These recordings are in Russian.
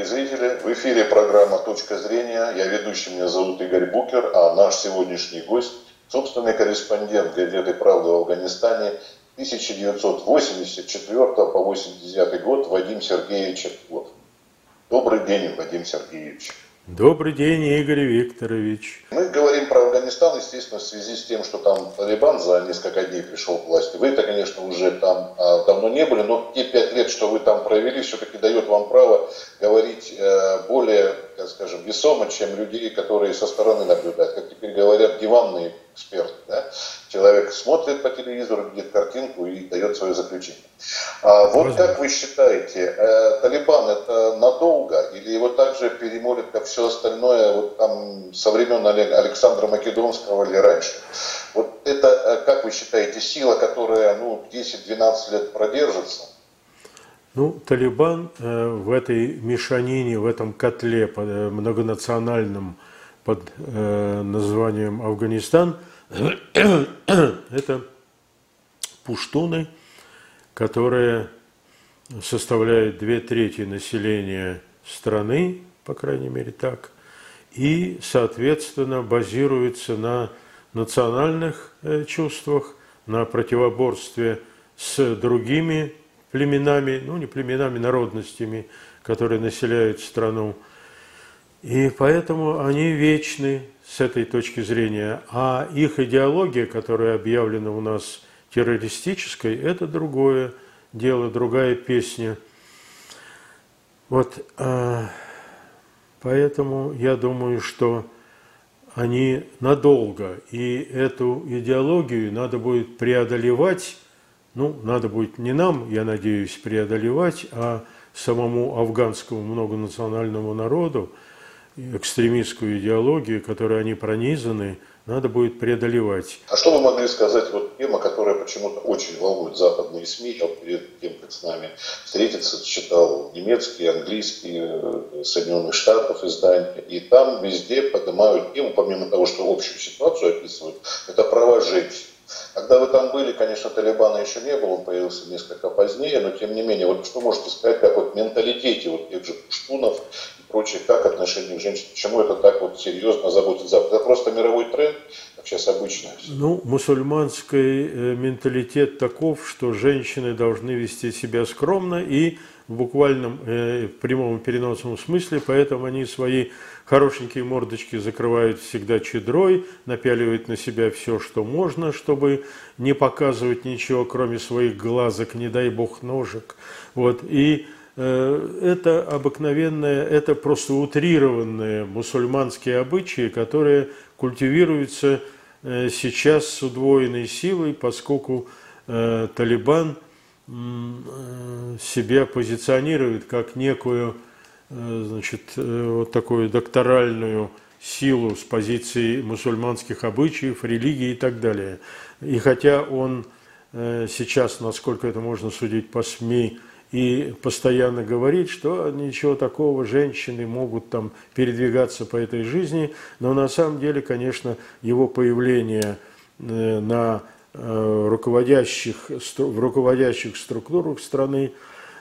дорогие зрители! В эфире программа «Точка зрения». Я ведущий, меня зовут Игорь Букер, а наш сегодняшний гость – собственный корреспондент газеты «Правда» в Афганистане 1984 по 89 год Вадим Сергеевич Чертков. Добрый день, Вадим Сергеевич. Добрый день, Игорь Викторович. Мы говорим про Афганистан, естественно, в связи с тем, что там Талибан за несколько дней пришел к власти. Вы-то, конечно, уже там а, давно не были, но те пять лет, что вы там провели, все-таки дает вам право говорить э, более, скажем, весомо, чем людей, которые со стороны наблюдают. Как теперь говорят, диванные эксперты. Да? Человек смотрит по телевизору, видит картинку и дает свое заключение. А вот Возможно. как вы считаете, э, Талибан это надолго или его также перемолят, как все остальное, вот там со времен Александра Македонского или раньше? Вот это, э, как вы считаете, сила, которая ну, 10-12 лет продержится? Ну, Талибан э, в этой мешанине, в этом котле э, многонациональном под э, названием Афганистан, это пуштуны – которая составляет две трети населения страны, по крайней мере так, и, соответственно, базируется на национальных чувствах, на противоборстве с другими племенами, ну не племенами, народностями, которые населяют страну. И поэтому они вечны с этой точки зрения. А их идеология, которая объявлена у нас террористической, это другое дело, другая песня. Вот а, поэтому я думаю, что они надолго, и эту идеологию надо будет преодолевать, ну, надо будет не нам, я надеюсь, преодолевать, а самому афганскому многонациональному народу, экстремистскую идеологию, которой они пронизаны – надо будет преодолевать. А что вы могли сказать, вот тема, которая почему-то очень волнует западные СМИ, я перед тем, как с нами встретиться, читал немецкие, английские, э, Соединенных Штатов издания, и там везде поднимают тему, помимо того, что общую ситуацию описывают, это права женщин. Когда вы там были, конечно, Талибана еще не было, он появился несколько позднее, но тем не менее, вот что можете сказать, как вот менталитете вот тех же пуштунов прочее, как отношение к женщине, почему это так вот серьезно заботит Запад. Это просто мировой тренд, как сейчас обычно. Ну, мусульманский э, менталитет таков, что женщины должны вести себя скромно и в буквальном э, прямом переносном смысле, поэтому они свои хорошенькие мордочки закрывают всегда чедрой, напяливают на себя все, что можно, чтобы не показывать ничего, кроме своих глазок, не дай бог ножек. Вот. И Э, это обыкновенные, это просто утрированные мусульманские обычаи, которые культивируются э, сейчас с удвоенной силой, поскольку э, Талибан себя позиционирует как некую значит, вот такую докторальную силу с позиции мусульманских обычаев, религии и так далее. И хотя он сейчас, насколько это можно судить по СМИ, и постоянно говорит, что ничего такого, женщины могут там передвигаться по этой жизни, но на самом деле, конечно, его появление э, на э, руководящих, в руководящих структурах страны,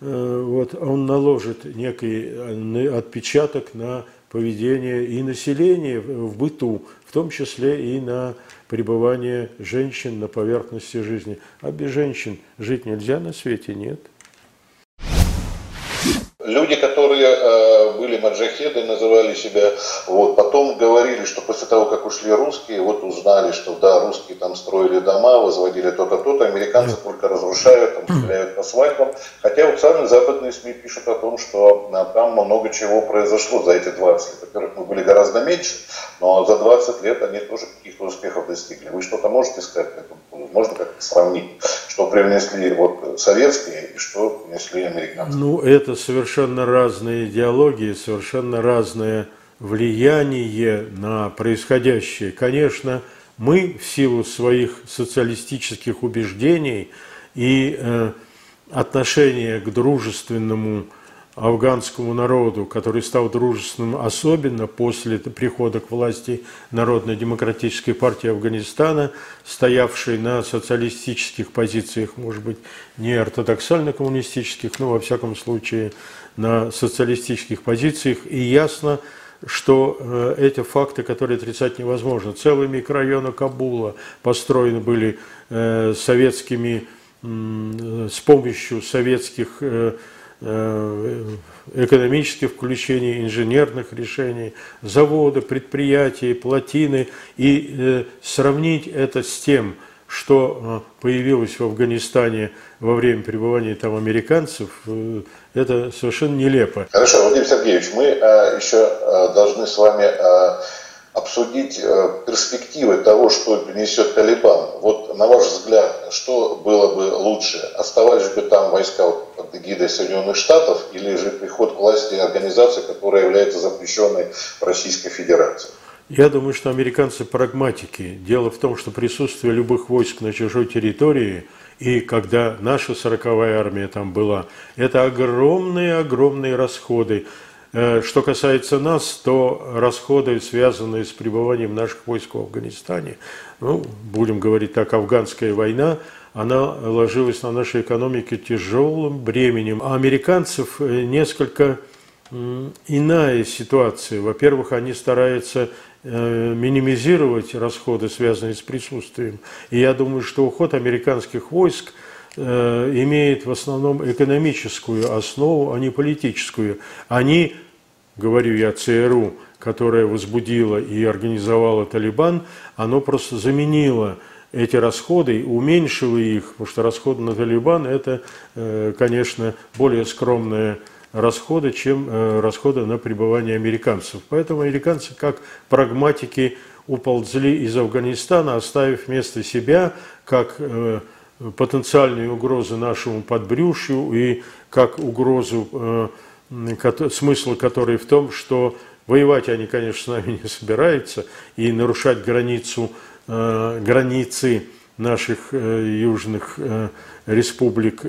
э, вот, он наложит некий отпечаток на поведение и населения в быту, в том числе и на пребывание женщин на поверхности жизни. А без женщин жить нельзя на свете, нет. Люди, которые э, были маджахеды, называли себя, вот, потом говорили, что после того, как ушли русские, вот узнали, что да, русские там строили дома, возводили то-то, то-то, американцы только разрушают, там, стреляют по свадьбам. Хотя вот сами западные СМИ пишут о том, что а, там много чего произошло за эти 20 лет. Во-первых, мы были гораздо меньше, но за 20 лет они тоже каких-то успехов достигли. Вы что-то можете сказать по этому поводу? Можно как-то сравнить, что привнесли вот советские и что принесли американцы? Ну, это совершенно разные идеологии, совершенно разное влияние на происходящее. Конечно, мы в силу своих социалистических убеждений и э, отношения к дружественному афганскому народу, который стал дружественным особенно после прихода к власти Народно-демократической партии Афганистана, стоявшей на социалистических позициях, может быть, не ортодоксально-коммунистических, но во всяком случае на социалистических позициях. И ясно, что э, эти факты, которые отрицать невозможно. Целые микрорайоны Кабула построены были э, советскими, с помощью советских э, экономических включений, инженерных решений, заводы, предприятия, плотины, и сравнить это с тем, что появилось в Афганистане во время пребывания там американцев, это совершенно нелепо. Хорошо, Владимир Сергеевич, мы э, еще э, должны с вами э, обсудить э, перспективы того, что принесет Талибан. Вот на ваш взгляд, что было бы лучше? Оставались бы там войска под эгидой Соединенных Штатов или же приход к власти организации, которая является запрещенной в Российской Федерации? Я думаю, что американцы прагматики. Дело в том, что присутствие любых войск на чужой территории – и когда наша сороковая армия там была, это огромные-огромные расходы. Э, что касается нас, то расходы, связанные с пребыванием наших войск в Афганистане, ну, будем говорить так, афганская война, она ложилась на нашей экономике тяжелым бременем. А американцев э, несколько иная ситуация. Во-первых, они стараются Э, минимизировать расходы, связанные с присутствием. И я думаю, что уход американских войск имеет в основном экономическую основу, а не политическую. Они, говорю я ЦРУ, которая возбудила и организовала Талибан, оно просто заменило эти расходы, уменьшило их, потому что расходы на Талибан – это, э, конечно, более скромная расходы, чем э, расходы на пребывание американцев. Поэтому американцы, как прагматики, уползли из Афганистана, оставив вместо себя как э, потенциальные угрозы нашему подбрюшью и как угрозу, э, смысл которой в том, что воевать они, конечно, с нами не собираются, и нарушать границу, границы наших южных республик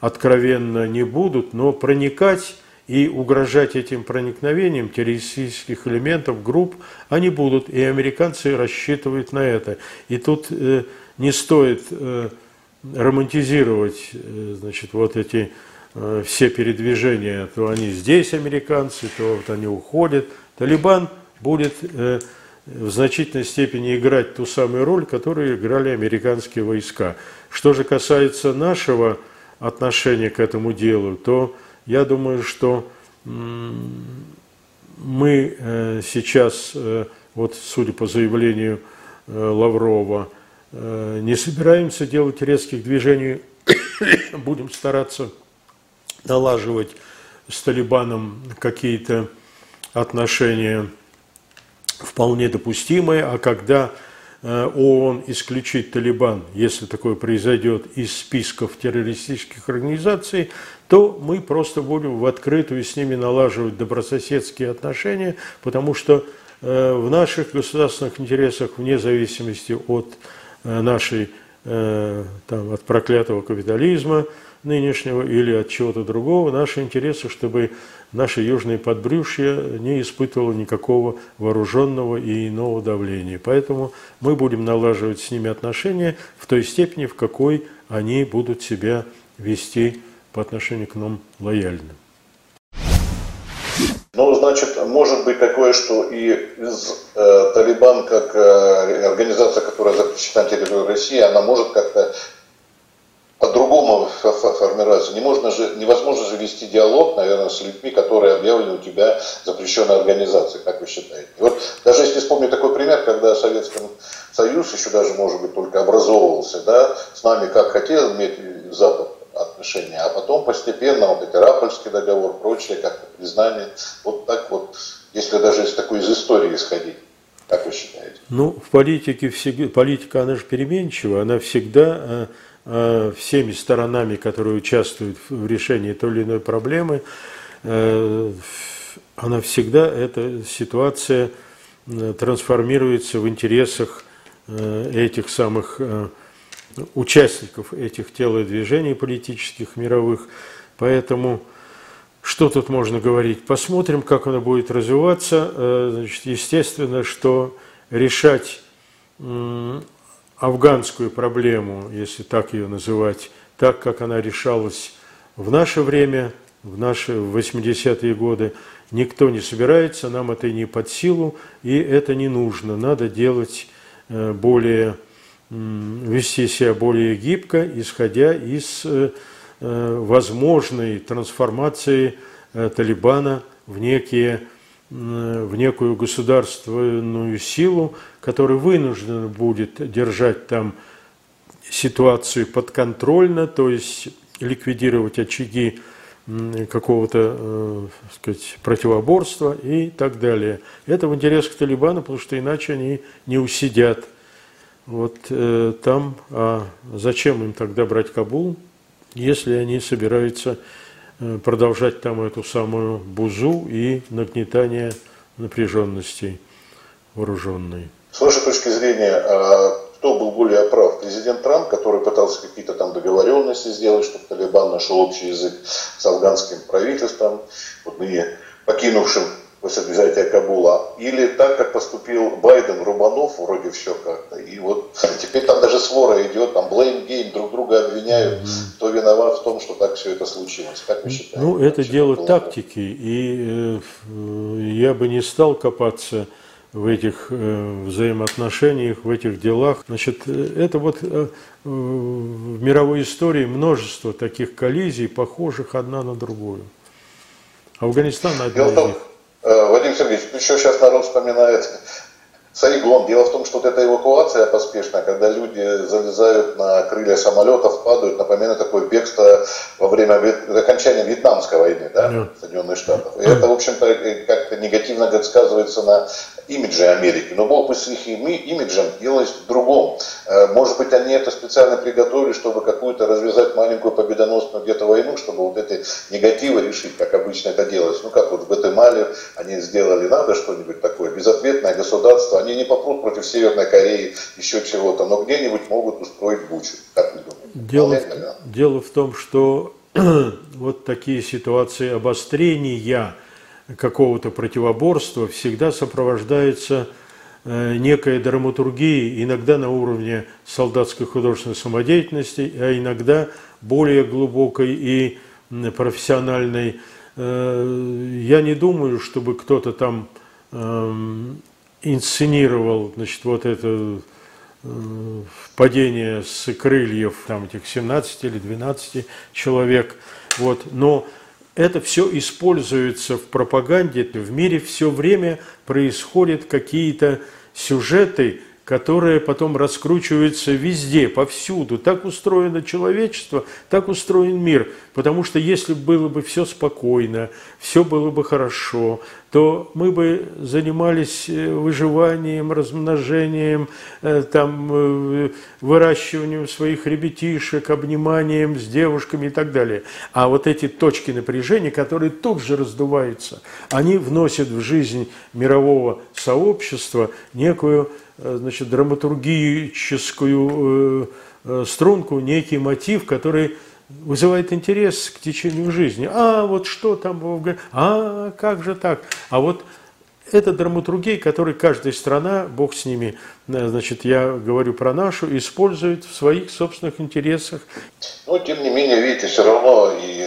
откровенно не будут, но проникать и угрожать этим проникновением террористических элементов, групп, они будут, и американцы рассчитывают на это. И тут э, не стоит э, романтизировать э, значит, вот эти э, все передвижения, то они здесь американцы, то вот они уходят. Талибан будет э, в значительной степени играть ту самую роль, которую играли американские войска. Что же касается нашего отношение к этому делу, то я думаю, что мы сейчас, вот судя по заявлению Лаврова, не собираемся делать резких движений, будем стараться налаживать с Талибаном какие-то отношения вполне допустимые, а когда Э, ООН исключить Талибан, если такое произойдет, из списков террористических организаций, то мы просто будем в открытую с ними налаживать добрососедские отношения, потому что э, в наших государственных интересах, вне зависимости от э, нашей, там, от проклятого капитализма нынешнего или от чего-то другого, наши интересы, чтобы наше южное подбрюшье не испытывало никакого вооруженного и иного давления. Поэтому мы будем налаживать с ними отношения в той степени, в какой они будут себя вести по отношению к нам лояльно. Ну, значит, может быть такое, что и из э, Талибан, как э, организация, которая запрещена на территории России, она может как-то по-другому формироваться. Не можно же, невозможно же вести диалог, наверное, с людьми, которые объявлены у тебя запрещенной организацией, как вы считаете. Вот даже если вспомнить такой пример, когда Советский Союз еще даже, может быть, только образовывался, да, с нами как хотел иметь Запад отношения, а потом постепенно вот эти Рапольский договор, прочее, как-то признание, вот так вот, если даже из такой из истории исходить. Как вы считаете? Ну, в политике всегда, политика, она же переменчива, она всегда э, Э, всеми сторонами, которые участвуют в решении той или иной проблемы, э, она всегда, эта ситуация э, трансформируется в интересах этих самых участников этих телодвижений политических, мировых. Поэтому Что тут можно говорить? Посмотрим, как оно будет развиваться. Э, значит, естественно, что решать афганскую проблему, если так ее называть, так, как она решалась в наше время, в наши 80-е годы, никто не собирается, нам это не под силу, и это не нужно. Надо делать э, более, вести себя более гибко, исходя из э, э, возможной трансформации Талибана в некие в некую государственную силу, которая вынуждена будет держать там ситуацию подконтрольно, то есть ликвидировать очаги какого-то э, сказать, противоборства и так далее. Это в интересах Талибана, потому что иначе они не усидят. Вот э, там, а зачем им тогда брать Кабул, если они собираются э, продолжать там эту самую бузу и нагнетание напряженностей вооруженной? С вашей точки зрения, а кто был более прав? Президент Трамп, который пытался какие-то там договоренности сделать, чтобы Талибан нашел общий язык с афганским правительством, вот ныне покинувшим после взятия Кабула, или так, как поступил Байден, Рубанов, вроде все как-то. И вот теперь там даже свора идет, там blame game, друг друга обвиняют, mm-hmm. кто виноват в том, что так все это случилось. Как вы считаете? Ну, это дело тактики, и э, я бы не стал копаться в этих э, взаимоотношениях, в этих делах. Значит, э, это вот э, в мировой истории множество таких коллизий, похожих одна на другую. Афганистан одна из них. Вадим Сергеевич, еще сейчас народ вспоминает Сайгон. Дело в том, что вот эта эвакуация поспешная, когда люди залезают на крылья самолетов, падают, напоминает такое бегство во время окончания Вьетнамской войны, да. Соединенных Штатов. И это, в общем-то, как-то негативно сказывается на имидже Америки. Но Бог бы с их имиджем делает в другом. Э, может быть, они это специально приготовили, чтобы какую-то развязать маленькую победоносную где-то войну, чтобы вот эти негативы решить, как обычно это делалось. Ну, как вот в Гватемале они сделали, надо что-нибудь такое, безответное государство, они не попрут против Северной Кореи, еще чего-то, но где-нибудь могут устроить бучу. Как вы думаете? Дело, дело в том, что вот такие ситуации обострения какого-то противоборства всегда сопровождаются э, некой драматургией, иногда на уровне солдатской художественной самодеятельности, а иногда более глубокой и профессиональной. Э, я не думаю, чтобы кто-то там эм, инсценировал, значит, вот это э, падение с крыльев там этих 17 или 12 человек, вот, но это все используется в пропаганде, в мире все время происходят какие-то сюжеты, которая потом раскручивается везде, повсюду. Так устроено человечество, так устроен мир. Потому что если было бы все спокойно, все было бы хорошо, то мы бы занимались э, выживанием, размножением, э, там, э, выращиванием своих ребятишек, обниманием с девушками и так далее. А вот эти точки напряжения, которые тут же раздуваются, они вносят в жизнь мирового сообщества некую значит, драматургическую э, э, струнку, некий мотив, который вызывает интерес к течению жизни. А вот что там? А как же так? А вот это драматургия, которую каждая страна, Бог с ними, значит, я говорю про нашу, использует в своих собственных интересах. Но, тем не менее, видите, все равно и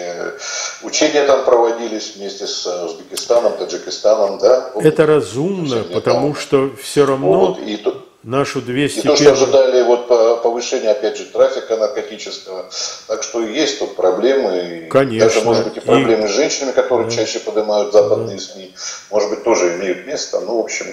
учения там проводились вместе с Узбекистаном, Таджикистаном, да? Это разумно, потому что все равно... Вот, и, нашу 200 И то, что ожидали вот повышения, опять же, трафика наркотического. Так что есть тут проблемы. Конечно. Даже, может быть, и проблемы и... с женщинами, которые да. чаще поднимают западные да. СМИ, может быть, тоже имеют место. Ну, в общем,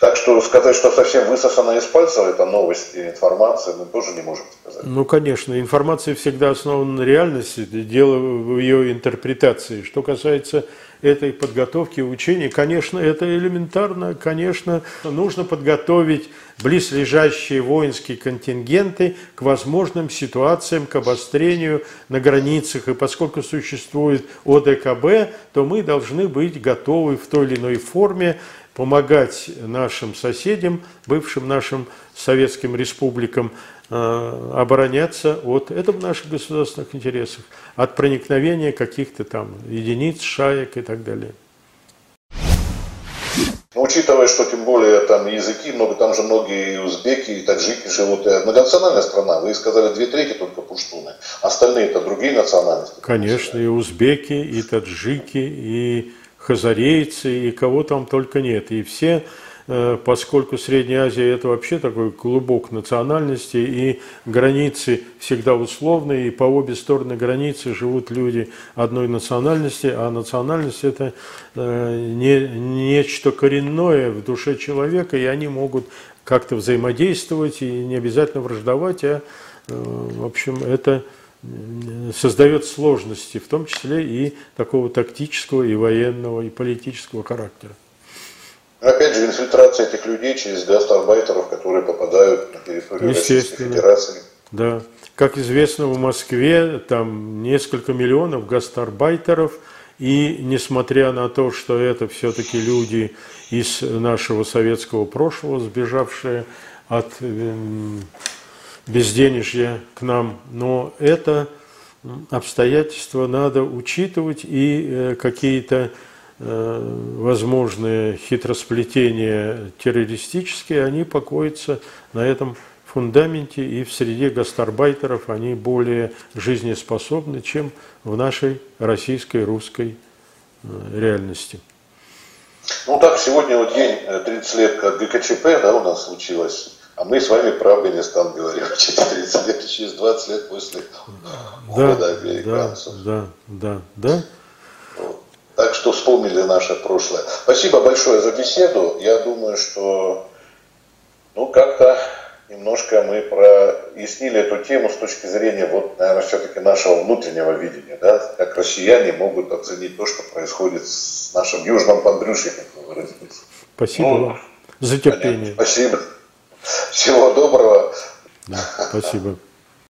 так что сказать, что совсем высосана из пальца эта новость и информация, мы тоже не можем сказать. Ну, конечно, информация всегда основана на реальности, дело в ее интерпретации. Что касается этой подготовки, учения, конечно, это элементарно, конечно, нужно подготовить близлежащие воинские контингенты к возможным ситуациям, к обострению на границах. И поскольку существует ОДКБ, то мы должны быть готовы в той или иной форме помогать нашим соседям, бывшим нашим советским республикам, обороняться от, это в наших государственных интересах, от проникновения каких-то там единиц, шаек и так далее. Но учитывая, что тем более там языки, много, там же многие и узбеки, и таджики живут, и многонациональная страна, вы сказали две трети только пуштуны, остальные это другие национальности. Конечно, и узбеки, и таджики, и хазарейцы, и кого там только нет. И все Э, поскольку Средняя Азия это вообще такой клубок национальности, и границы всегда условные, и по обе стороны границы живут люди одной национальности, а национальность это э, не, нечто коренное в душе человека, и они могут как-то взаимодействовать и не обязательно враждовать, а э, в общем это создает сложности, в том числе и такого тактического, и военного, и политического характера. Опять же, инфильтрация этих людей через гастарбайтеров, которые попадают на территорию Российской Федерации. Да. Как известно, в Москве там несколько миллионов гастарбайтеров, и несмотря на то, что это все-таки люди из нашего советского прошлого, сбежавшие от эм, безденежья к нам, но это обстоятельства надо учитывать и э, какие-то возможные хитросплетения террористические, они покоятся на этом фундаменте, и в среде гастарбайтеров они более жизнеспособны, чем в нашей российской, русской э, реальности. Ну так, сегодня вот день 30 э, лет как ГКЧП да, у нас случилось, а мы с вами про Афганистан говорим через 30 лет, через 20 лет после да, американцев. Да, да, да. да. Так что вспомнили наше прошлое. Спасибо большое за беседу. Я думаю, что ну как-то немножко мы прояснили эту тему с точки зрения, вот, наверное, все-таки нашего внутреннего видения, да, как россияне могут оценить то, что происходит с нашим южным подбрюшьем, как вы выразились. Спасибо ну, вам за терпение. Понятно. Спасибо. Всего доброго. Да, спасибо.